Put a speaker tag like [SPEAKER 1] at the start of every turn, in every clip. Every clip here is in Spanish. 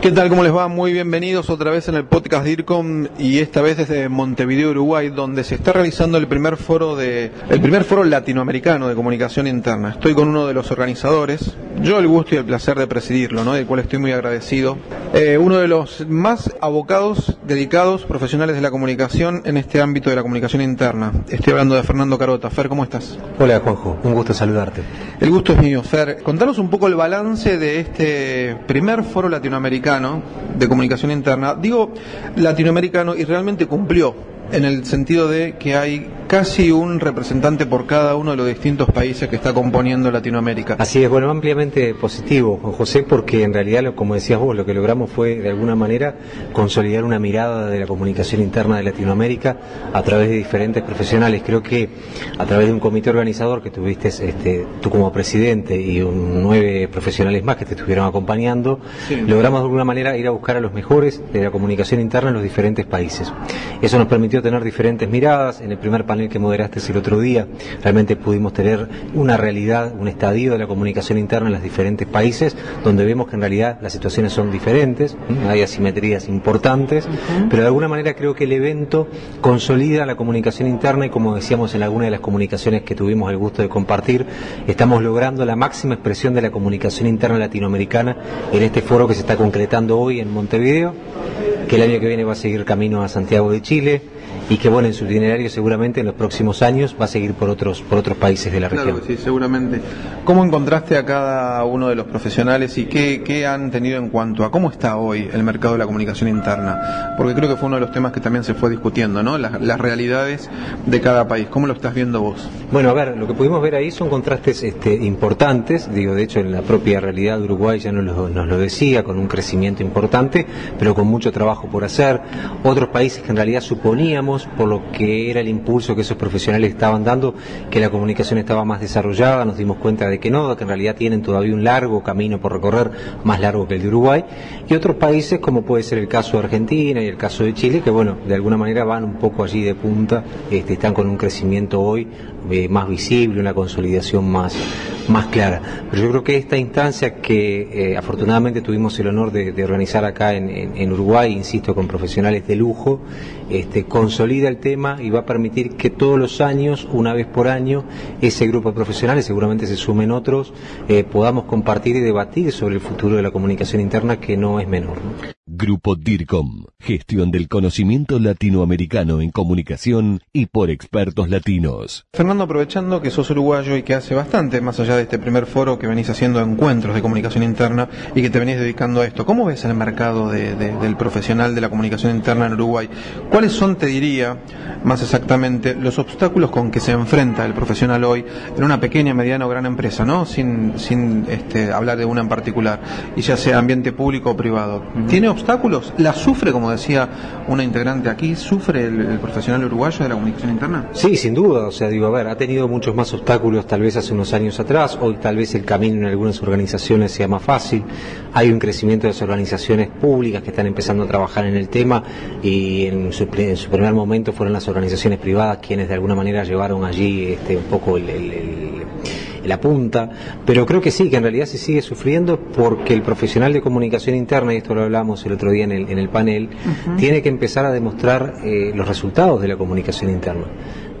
[SPEAKER 1] ¿Qué tal? ¿Cómo les va? Muy bienvenidos otra vez en el podcast DIRCOM y esta vez desde Montevideo, Uruguay, donde se está realizando el primer foro de el primer foro latinoamericano de comunicación interna. Estoy con uno de los organizadores, yo el gusto y el placer de presidirlo, ¿no? del cual estoy muy agradecido. Eh, uno de los más abocados, dedicados, profesionales de la comunicación en este ámbito de la comunicación interna. Estoy hablando de Fernando Carota. Fer, ¿cómo estás?
[SPEAKER 2] Hola Juanjo, un gusto saludarte.
[SPEAKER 1] El gusto es mío. Fer, contanos un poco el balance de este primer foro latinoamericano de comunicación interna. Digo latinoamericano y realmente cumplió en el sentido de que hay casi un representante por cada uno de los distintos países que está componiendo Latinoamérica.
[SPEAKER 2] Así es, bueno, ampliamente positivo, Juan José, porque en realidad, como decías vos, lo que logramos fue de alguna manera consolidar una mirada de la comunicación interna de Latinoamérica a través de diferentes profesionales. Creo que a través de un comité organizador que tuviste este, tú como presidente y un, nueve profesionales más que te estuvieron acompañando, logramos de alguna manera ir a buscar a los mejores de la comunicación interna en los diferentes países. Eso nos permitió tener diferentes miradas. En el primer panel que moderaste el otro día, realmente pudimos tener una realidad, un estadio de la comunicación interna en los diferentes países, donde vemos que en realidad las situaciones son diferentes, hay asimetrías importantes, pero de alguna manera creo que el evento consolida la comunicación interna y como decíamos en alguna de las comunicaciones que tuvimos el gusto de compartir, estamos logrando la máxima expresión de la comunicación interna latinoamericana en este foro que se está concretando hoy en Montevideo, que el año que viene va a seguir camino a Santiago de Chile y que bueno en su itinerario seguramente en los próximos años va a seguir por otros por otros países de la
[SPEAKER 1] claro
[SPEAKER 2] región.
[SPEAKER 1] sí, seguramente. ¿Cómo encontraste a cada uno de los profesionales y qué, qué, han tenido en cuanto a cómo está hoy el mercado de la comunicación interna? Porque creo que fue uno de los temas que también se fue discutiendo, ¿no? Las, las realidades de cada país. ¿Cómo lo estás viendo vos?
[SPEAKER 2] Bueno, a ver, lo que pudimos ver ahí son contrastes este, importantes. Digo, de hecho, en la propia realidad de Uruguay ya nos lo, nos lo decía, con un crecimiento importante, pero con mucho trabajo por hacer. Otros países que en realidad suponíamos por lo que era el impulso que esos profesionales estaban dando, que la comunicación estaba más desarrollada, nos dimos cuenta de que no, que en realidad tienen todavía un largo camino por recorrer, más largo que el de Uruguay, y otros países como puede ser el caso de Argentina y el caso de Chile, que bueno, de alguna manera van un poco allí de punta, este, están con un crecimiento hoy eh, más visible, una consolidación más, más clara. Pero yo creo que esta instancia que eh, afortunadamente tuvimos el honor de, organizar acá en, Uruguay, insisto, con profesionales de lujo, este, consolida el tema y va a permitir que todos los años, una vez por año, ese grupo de profesionales, seguramente se sumen otros, eh, podamos compartir y debatir sobre el futuro de la comunicación interna que no es menor. ¿no?
[SPEAKER 3] Grupo DIRCOM, gestión del conocimiento latinoamericano en comunicación y por expertos latinos.
[SPEAKER 1] Fernando, aprovechando que sos uruguayo y que hace bastante, más allá de este primer foro que venís haciendo encuentros de comunicación interna y que te venís dedicando a esto, ¿cómo ves el mercado de, de, del profesional de la comunicación interna en Uruguay? ¿Cuáles son, te diría, más exactamente, los obstáculos con que se enfrenta el profesional hoy en una pequeña, mediana o gran empresa, ¿no? Sin, sin este, hablar de una en particular, y ya sea ambiente público o privado. ¿Tiene obstáculos? ¿La sufre, como decía una integrante aquí, sufre el, profesional uruguayo de la comunicación interna?
[SPEAKER 2] Sí, sin duda. O sea, digo, a ver, ha tenido muchos más obstáculos tal vez hace unos años atrás. Hoy tal vez el camino en algunas organizaciones sea más fácil. Hay un crecimiento de las organizaciones públicas que están empezando a trabajar en el tema y en su, en su primer momento fueron las organizaciones privadas quienes de alguna manera llevaron allí este, un poco el la punta, pero creo que sí, que en realidad se sigue sufriendo porque el profesional de comunicación interna, y esto lo hablamos el otro día en el, en el panel, uh -huh. tiene que empezar a demostrar eh, los resultados de la comunicación interna.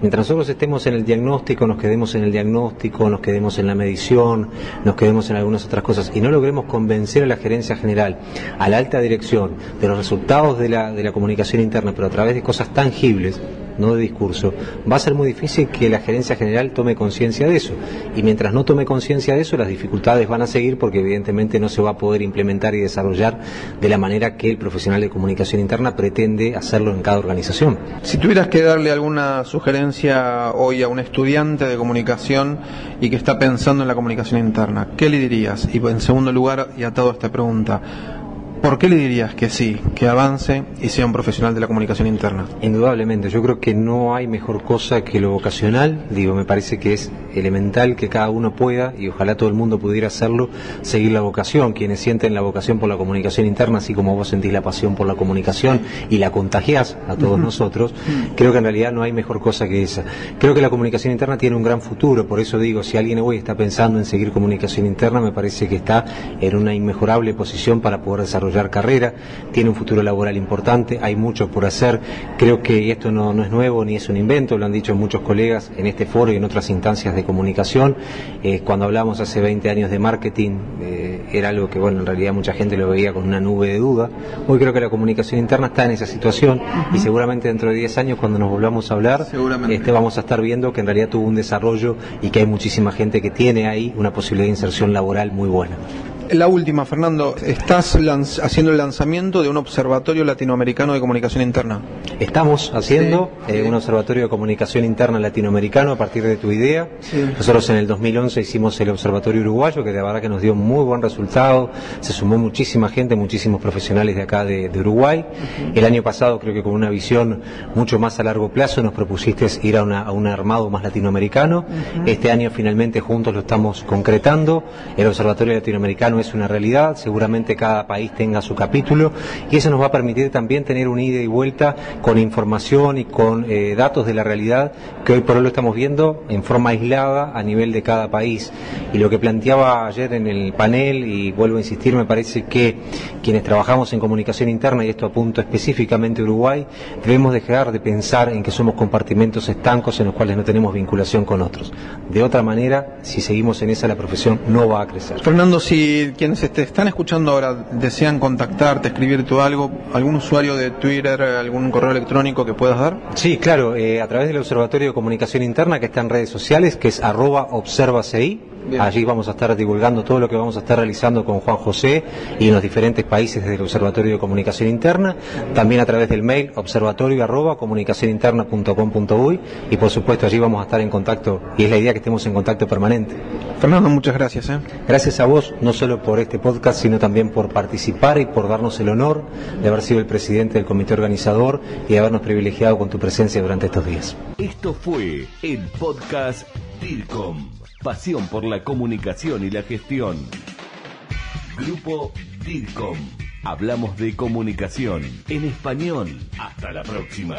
[SPEAKER 2] Mientras nosotros estemos en el diagnóstico, nos quedemos en el diagnóstico, nos quedemos en la medición, nos quedemos en algunas otras cosas y no logremos convencer a la gerencia general, a la alta dirección, de los resultados de la, de la comunicación interna, pero a través de cosas tangibles, no de discurso, va a ser muy difícil que la gerencia general tome conciencia de eso. Y mientras no tome conciencia de eso, las dificultades van a seguir porque evidentemente no se va a poder implementar y desarrollar de la manera que el profesional de comunicación interna pretende hacerlo en cada organización.
[SPEAKER 1] Si tuvieras que darle alguna sugerencia hoy a un estudiante de comunicación y que está pensando en la comunicación interna, ¿qué le dirías? Y en segundo lugar, y atado a esta pregunta, ¿por qué le dirías que sí, que avance y sea un profesional de la comunicación interna?
[SPEAKER 2] Indudablemente, yo creo que no hay mejor cosa que lo vocacional. Digo, me parece que es elemental que cada uno pueda, y ojalá todo el mundo pudiera hacerlo, seguir la vocación. Quienes sienten la vocación por la comunicación interna, así como vos sentís la pasión por la comunicación y la contagiás a todos nosotros, creo que en realidad no hay mejor cosa que esa. Creo que la comunicación interna tiene un gran futuro, por eso digo, si alguien hoy está pensando en seguir comunicación interna, me parece que está en una inmejorable posición para poder desarrollar carrera, tiene un futuro laboral importante, hay mucho por hacer, creo que esto no, es nuevo ni es un invento, lo han dicho muchos colegas en este foro y en otras instancias de comunicación, eh, cuando hablamos hace 20 años de marketing, eh, era algo que, bueno, en realidad mucha gente lo veía con una nube de duda, hoy creo que la comunicación interna está en esa situación y seguramente dentro de 10 años cuando nos volvamos a hablar, este, vamos a estar viendo que en realidad tuvo un desarrollo y que hay muchísima gente que tiene ahí una posibilidad de inserción laboral muy buena.
[SPEAKER 1] La última, Fernando, estás haciendo el lanzamiento de un observatorio latinoamericano de comunicación interna.
[SPEAKER 2] Estamos haciendo eh, un observatorio de comunicación interna latinoamericano a partir de tu idea. Nosotros en el 2011 hicimos el observatorio uruguayo, que de verdad que nos dio muy buen resultado. Se sumó muchísima gente, muchísimos profesionales de acá de, Uruguay. El año pasado, creo que con una visión mucho más a largo plazo, nos propusiste ir a, un armado más latinoamericano. Este año finalmente juntos lo estamos concretando. El observatorio latinoamericano es una realidad, seguramente cada país tenga su capítulo y eso nos va a permitir también tener un ida y vuelta con información y con eh, datos de la realidad que hoy por hoy lo estamos viendo en forma aislada a nivel de cada país. Y lo que planteaba ayer en el panel, y vuelvo a insistir, me parece que quienes trabajamos en comunicación interna, y esto apunto específicamente a Uruguay, debemos dejar de pensar en que somos compartimentos estancos en los cuales no tenemos vinculación con otros. De otra manera, si seguimos en esa, la profesión no va a crecer.
[SPEAKER 1] Fernando, si quienes te están escuchando ahora desean contactarte, escribirte algo, algún usuario de Twitter, algún correo electrónico que puedas dar?
[SPEAKER 2] Sí, claro, eh, a través del Observatorio de Comunicación Interna que está en redes sociales, que es arroba observaci, Allí vamos a estar divulgando todo lo que vamos a estar realizando con Juan José y en los diferentes países del Observatorio de Comunicación Interna, también a través del mail observatorio arroba comunicacioninterna.com.uy y por supuesto allí vamos a estar en contacto y es la idea que estemos en contacto permanente.
[SPEAKER 1] Fernando, muchas gracias. ¿eh?
[SPEAKER 2] Gracias a vos, no por este podcast, sino también por participar y por darnos el honor de haber sido el presidente del comité organizador y de habernos privilegiado con tu presencia durante estos días.
[SPEAKER 3] Esto fue el podcast DIRCOM. Pasión por la comunicación y la gestión. Grupo DIRCOM. Hablamos de comunicación en español. Hasta la próxima.